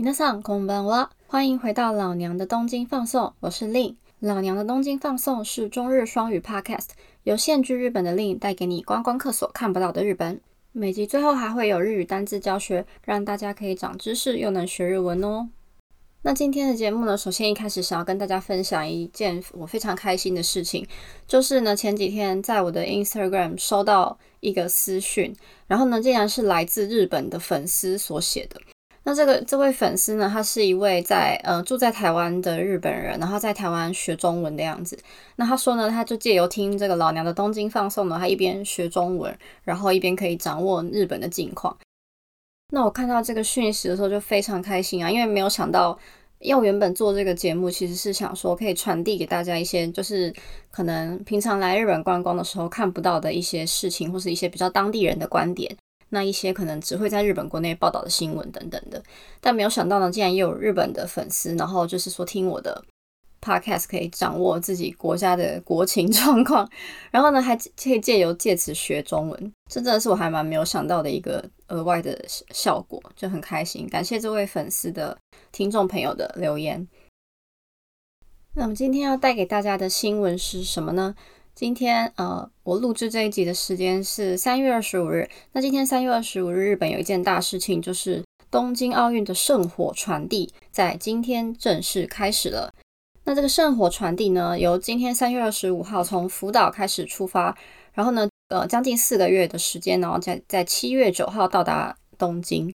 皆さんこんばんは，欢迎回到老娘的东京放送，我是令。老娘的东京放送是中日双语 Podcast，由现居日本的令带给你观光客所看不到的日本。每集最后还会有日语单字教学，让大家可以长知识又能学日文哦。那今天的节目呢，首先一开始想要跟大家分享一件我非常开心的事情，就是呢前几天在我的 Instagram 收到一个私讯，然后呢竟然是来自日本的粉丝所写的。 那这个这位粉丝呢，他是一位在呃住在台湾的日本人，然后在台湾学中文的样子。那他说呢，他就借由听这个老娘的东京放送呢，他一边学中文，然后一边可以掌握日本的近况。那我看到这个讯息的时候就非常开心啊，因为没有想到，因为我原本做这个节目其实是想说可以传递给大家一些，就是可能平常来日本观光的时候看不到的一些事情，或是一些比较当地人的观点。那一些可能只会在日本国内报道的新闻等等的，但没有想到呢，竟然也有日本的粉丝，然后就是说听我的 podcast 可以掌握自己国家的国情状况，然后呢还可以借由借此学中文，这真的是我还蛮没有想到的一个额外的效果，就很开心，感谢这位粉丝的听众朋友的留言。那么今天要带给大家的新闻是什么呢？今天呃，我录制这一集的时间是三月二十五日。那今天三月二十五日，日本有一件大事情，就是东京奥运的圣火传递在今天正式开始了。那这个圣火传递呢，由今天三月二十五号从福岛开始出发，然后呢，呃，将近四个月的时间，然后在在七月九号到达东京。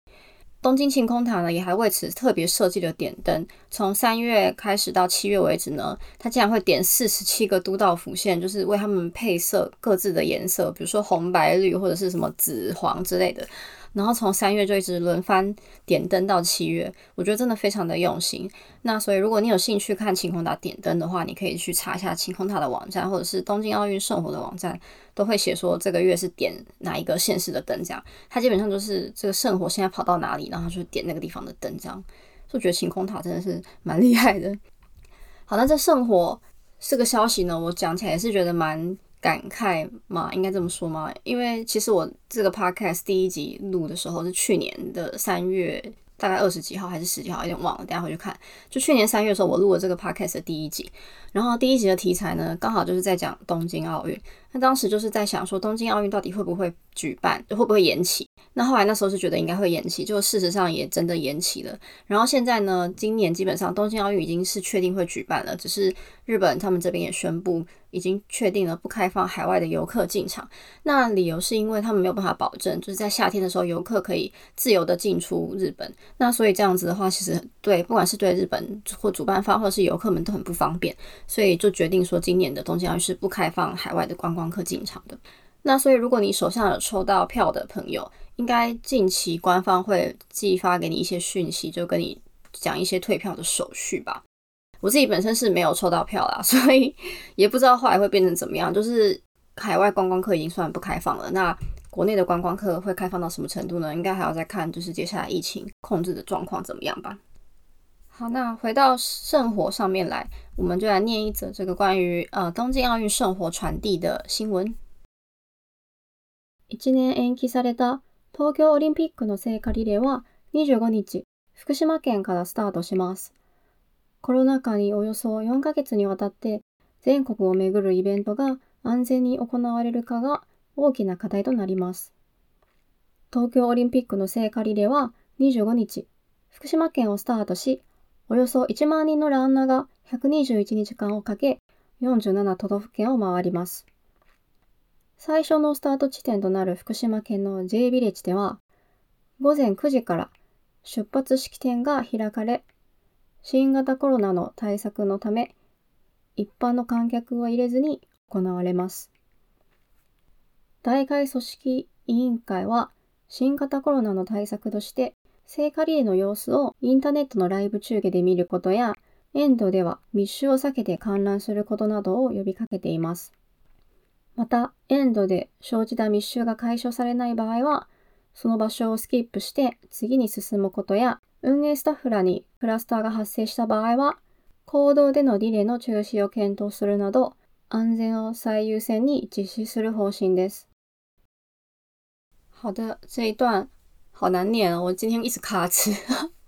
东京晴空塔呢，也还为此特别设计了点灯。从三月开始到七月为止呢，它竟然会点四十七个都道府县，就是为他们配色各自的颜色，比如说红、白、绿或者是什么紫、黄之类的。然后从三月就一直轮番点灯到七月，我觉得真的非常的用心。那所以如果你有兴趣看晴空塔点灯的话，你可以去查一下晴空塔的网站，或者是东京奥运圣火的网站，都会写说这个月是点哪一个县市的灯，这样。它基本上就是这个圣火现在跑到哪里，然后就点那个地方的灯，这样。就觉得晴空塔真的是蛮厉害的。好，那这圣火这个消息呢，我讲起来也是觉得蛮。感慨嘛，应该这么说吗？因为其实我这个 podcast 第一集录的时候是去年的三月，大概二十几号还是十几号，有点忘了，等下回去看。就去年三月的时候，我录了这个 podcast 的第一集，然后第一集的题材呢，刚好就是在讲东京奥运。那当时就是在想说，东京奥运到底会不会举办，会不会延期？那后来那时候是觉得应该会延期，就事实上也真的延期了。然后现在呢，今年基本上东京奥运已经是确定会举办了，只是日本他们这边也宣布已经确定了不开放海外的游客进场。那理由是因为他们没有办法保证，就是在夏天的时候游客可以自由的进出日本。那所以这样子的话，其实对不管是对日本或主办方或者是游客们都很不方便，所以就决定说今年的东京奥运是不开放海外的观光客进场的。那所以如果你手上有抽到票的朋友，应该近期官方会寄发给你一些讯息，就跟你讲一些退票的手续吧。我自己本身是没有抽到票啦，所以也不知道后来会变成怎么样。就是海外观光客已经算不开放了，那国内的观光客会开放到什么程度呢？应该还要再看，就是接下来疫情控制的状况怎么样吧。好，那回到圣火上面来，我们就来念一则这个关于呃东京奥运圣火传递的新闻。1年延期された東京オリンピックの聖火リレーは25日、福島県からスタートします。コロナ禍におよそ4ヶ月にわたって全国を巡るイベントが安全に行われるかが大きな課題となります。東京オリンピックの聖火リレーは25日、福島県をスタートし、およそ1万人のランナーが121日間をかけ、47都道府県を回ります。最初のスタート地点となる福島県の J ビレッジでは、午前9時から出発式典が開かれ、新型コロナの対策のため、一般の観客を入れずに行われます。大会組織委員会は、新型コロナの対策として、聖火リレーの様子をインターネットのライブ中継で見ることや、エンドでは密集を避けて観覧することなどを呼びかけています。また、エンドで生じた密集が解消されない場合は、その場所をスキップして次に進むことや、運営スタッフらにクラスターが発生した場合は、行動でのリレーの中止を検討するなど、安全を最優先に実施する方針です。好的，这一段好难念哦，我今天一直卡词。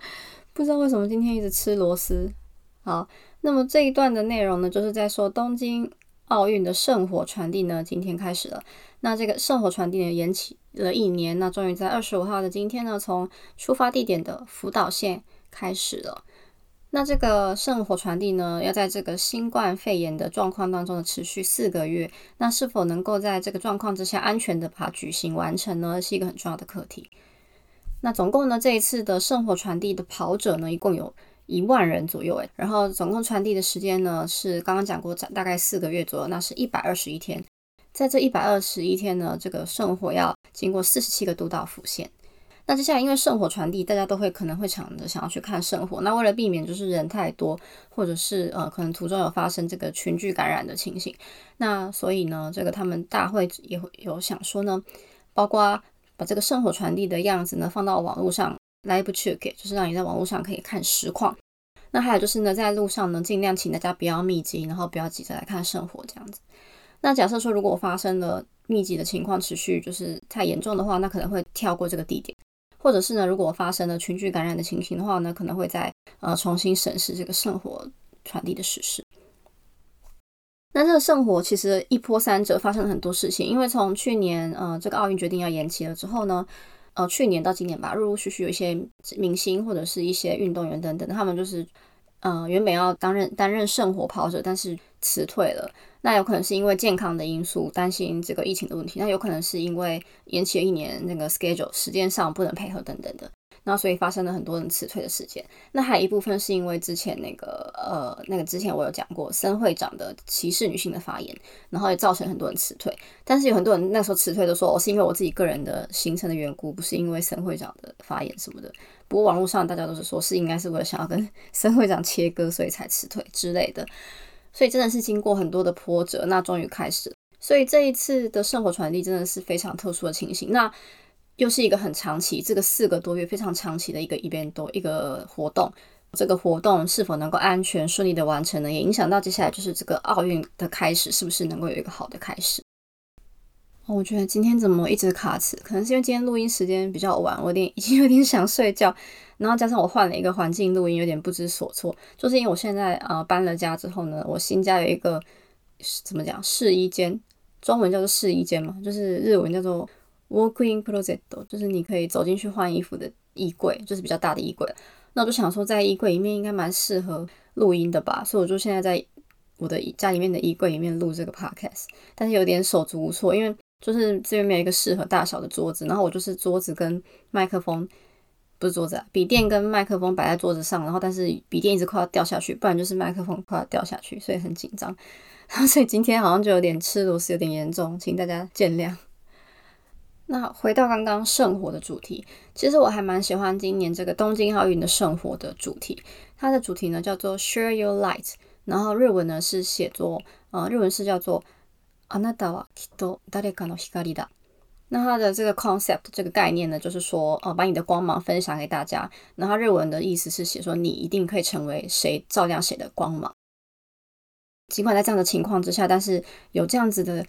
不知道为什么今天一直吃螺丝。好，那么这一段的内容呢，就是在说东京奥运的圣火传递呢，今天开始了。那这个圣火传递呢，延期了一年，那终于在二十五号的今天呢，从出发地点的福岛县开始了。那这个圣火传递呢，要在这个新冠肺炎的状况当中呢，持续四个月。那是否能够在这个状况之下安全的把它举行完成呢，是一个很重要的课题。那总共呢，这一次的圣火传递的跑者呢，一共有一万人左右，诶，然后总共传递的时间呢，是刚刚讲过，大概四个月左右，那是一百二十一天。在这一百二十一天呢，这个圣火要经过四十七个都道府县。那接下来，因为圣火传递，大家都会可能会抢着想要去看圣火。那为了避免就是人太多，或者是呃可能途中有发生这个群聚感染的情形，那所以呢，这个他们大会也会有想说呢，包括把这个圣火传递的样子呢放到网络上来不去给，就是让你在网络上可以看实况。那还有就是呢，在路上呢，尽量请大家不要密集，然后不要急着来看圣火这样子。那假设说如果发生了密集的情况，持续就是太严重的话，那可能会跳过这个地点。或者是呢，如果发生了群聚感染的情形的话呢，可能会再呃重新审视这个圣火传递的实施。那这个圣火其实一波三折，发生了很多事情。因为从去年呃这个奥运决定要延期了之后呢，呃去年到今年吧，陆陆续续有一些明星或者是一些运动员等等，他们就是呃原本要担任担任圣火跑者，但是辞退了。那有可能是因为健康的因素，担心这个疫情的问题；那有可能是因为延期了一年，那个 schedule 时间上不能配合等等的。那所以发生了很多人辞退的事件。那还有一部分是因为之前那个呃那个之前我有讲过森会长的歧视女性的发言，然后也造成很多人辞退。但是有很多人那时候辞退都说，我是因为我自己个人的行程的缘故，不是因为森会长的发言什么的。不过网络上大家都是说，是应该是为了想要跟 森会长切割，所以才辞退之类的。所以真的是经过很多的波折，那终于开始。所以这一次的圣火传递真的是非常特殊的情形，那又是一个很长期，这个四个多月非常长期的一个一边多一个活动。这个活动是否能够安全顺利的完成呢？也影响到接下来就是这个奥运的开始，是不是能够有一个好的开始？我觉得今天怎么一直卡词？可能是因为今天录音时间比较晚，我有点 已经有点想睡觉，然后加上我换了一个环境录音，有点不知所措。就是因为我现在呃搬了家之后呢，我新家有一个怎么讲试衣间，中文叫做试衣间嘛，就是日文叫做 walk-in closet，就是你可以走进去换衣服的衣柜，就是比较大的衣柜。那我就想说，在衣柜里面应该蛮适合录音的吧，所以我就现在在我的家里面的衣柜里面录这个 podcast，但是有点手足无措，因为。就是这边没有一个适合大小的桌子，然后我就是桌子跟麦克风，不是桌子啊，笔电跟麦克风摆在桌子上，然后但是笔电一直快要掉下去，不然就是麦克风快要掉下去，所以很紧张。然 后所以今天好像就有点吃螺丝，有点严重，请大家见谅。那回到刚刚圣火的主题，其实我还蛮喜欢今年这个东京奥运的圣火的主题，它的主题呢叫做 Share Your Light，然后日文呢是写作，呃，日文是叫做。あなたはきっと誰かの光だ。那它的这个 concept 这个概念呢，就是说，呃，把你的光芒分享给大家。那它日文的意思是写说，你一定可以成为谁照亮谁的光芒。尽管在这样的情况之下，但是有这样子的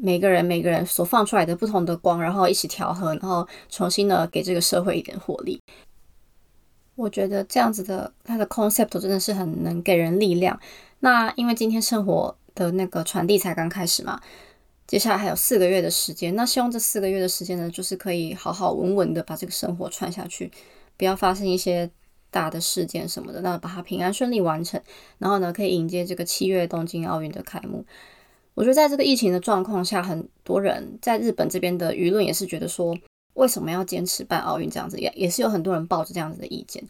每个人每个人所放出来的不同的光，然后一起调和，然后重新的给这个社会一点活力。我觉得这样子的它的 concept 真的是很能给人力量。那因为今天生活。的那个传递才刚开始嘛，接下来还有四个月的时间。那希望这四个月的时间呢，就是可以好好稳稳的把这个生活传下去，不要发生一些大的事件什么的，那把它平安顺利完成。然后呢，可以迎接这个七月东京奥运的开幕。我觉得在这个疫情的状况下，很多人在日本这边的舆论也是觉得说，为什么要坚持办奥运这样子，也也是有很多人抱着这样子的意见。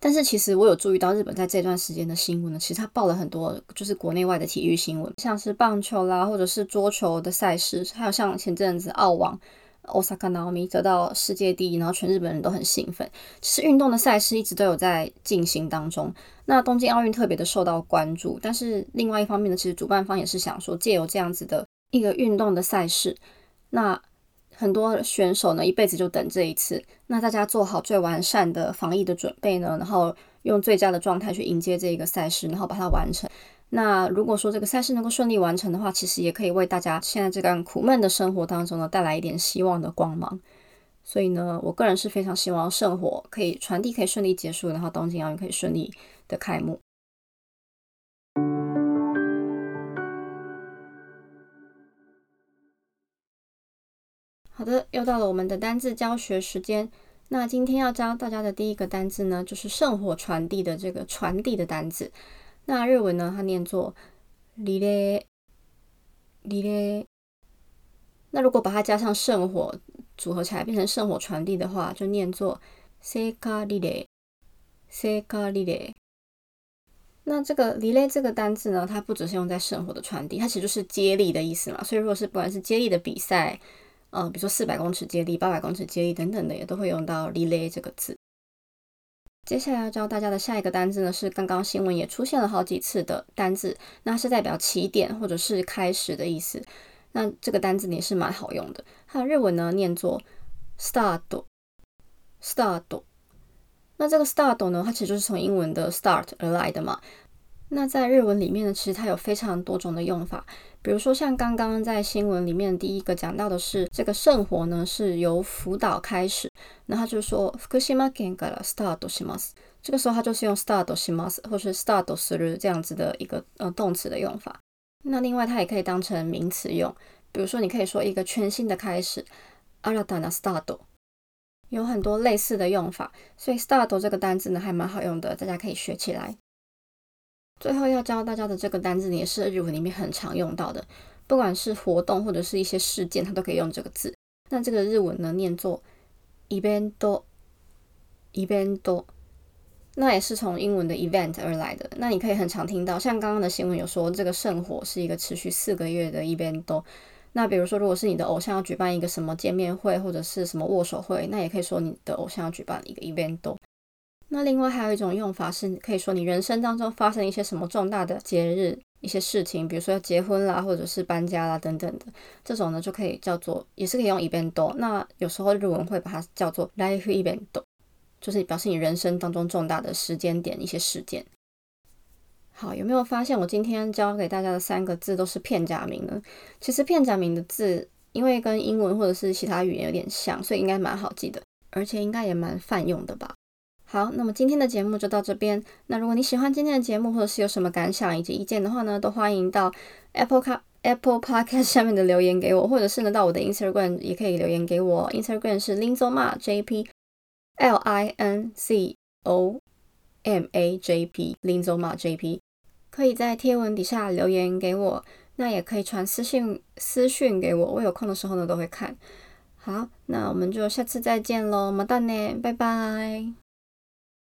但是其实我有注意到日本在这段时间的新闻呢，其实他报了很多就是国内外的体育新闻，像是棒球啦，或者是桌球的赛事，还有像前阵子澳网，Osaka Naomi 得到世界第一，然后全日本人都很兴奋。其实运动的赛事一直都有在进行当中，那东京奥运特别的受到关注。但是另外一方面呢，其实主办方也是想说，借由这样子的一个运动的赛事，那。很多选手呢，一辈子就等这一次。那大家做好最完善的防疫的准备呢，然后用最佳的状态去迎接这个赛事，然后把它完成。那如果说这个赛事能够顺利完成的话，其实也可以为大家现在这段苦闷的生活当中呢，带来一点希望的光芒。所以呢，我个人是非常希望圣火可以传递，可以顺利结束，然后东京奥运可以顺利的开幕。好的，又到了我们的单字教学时间。那今天要教大家的第一个单字呢，就是圣火传递的这个传递的单字。那日文呢，它念作リレリレ。那如果把它加上圣火组合起来变成圣火传递的话，就念作セカリレセカリレ。那这个リレ这个单字呢，它不只是用在圣火的传递，它其实就是接力的意思嘛。所以如果是不管是接力的比赛，呃，比如说四百公尺接力、八百公尺接力等等的，也都会用到 relay 这个字。 接下来要教大家的下一个单字呢，是刚刚新闻也出现了好几次的单字，那是代表起点或者是开始的意思。那这个单字也是蛮好用的，它的日文呢念作 start，start。那这个 start 呢，它其实就是从英文的 start 而来的嘛。那在日文里面呢，其实它有非常多种的用法。比如说，像刚刚在新闻里面第一个讲到的是，这个圣火呢是由福岛开始，那他就说福島県からスタートします。这个时候它就是用スタートします或是スタートする这样子的一个呃动词的用法。那另外，它也可以当成名词用，比如说你可以说一个全新的开始，新たなスタート。有很多类似的用法，所以 “start” 这个单字呢还蛮好用的，大家可以学起来。最后要教大家的这个单字，也是日文里面很常用到的，不管是活动或者是一些事件，它都可以用这个字。那这个日文呢，念作 event，event，那也是从英文的 event 而来的。那你可以很常听到，像刚刚的新闻有说，这个圣火是一个持续四个月的 event。那比如说，如果是你的偶像要举办一个什么见面会或者是什么握手会，那也可以说你的偶像要举办一个 event。那另外还有一种用法是，可以说你人生当中发生一些什么重大的节日、一些事情，比如说要结婚啦，或者是搬家啦等等的，这种呢就可以叫做，也是可以用 event。那有时候日文会把它叫做 life event，就是表示你人生当中重大的时间点一些事件。好，有没有发现我今天教给大家的三个字都是片假名呢？其实片假名的字，因为跟英文或者是其他语言有点像，所以应该蛮好记的，而且应该也蛮泛用的吧。好，那么今天的节目就到这边。那如果你喜欢今天的节目，或者是有什么感想以及意见的话呢，都欢迎到 Apple Car Apple Podcast 下面的留言给我，或者是呢到我的 Instagram 也可以留言给我。Instagram 是 Linzoma JP，L I N Z O M A J P，Linzoma JP，可以在贴文底下留言给我，那也可以传私信私讯给我，我有空的时候呢都会看。好，那我们就下次再见喽，么哒呢，拜拜。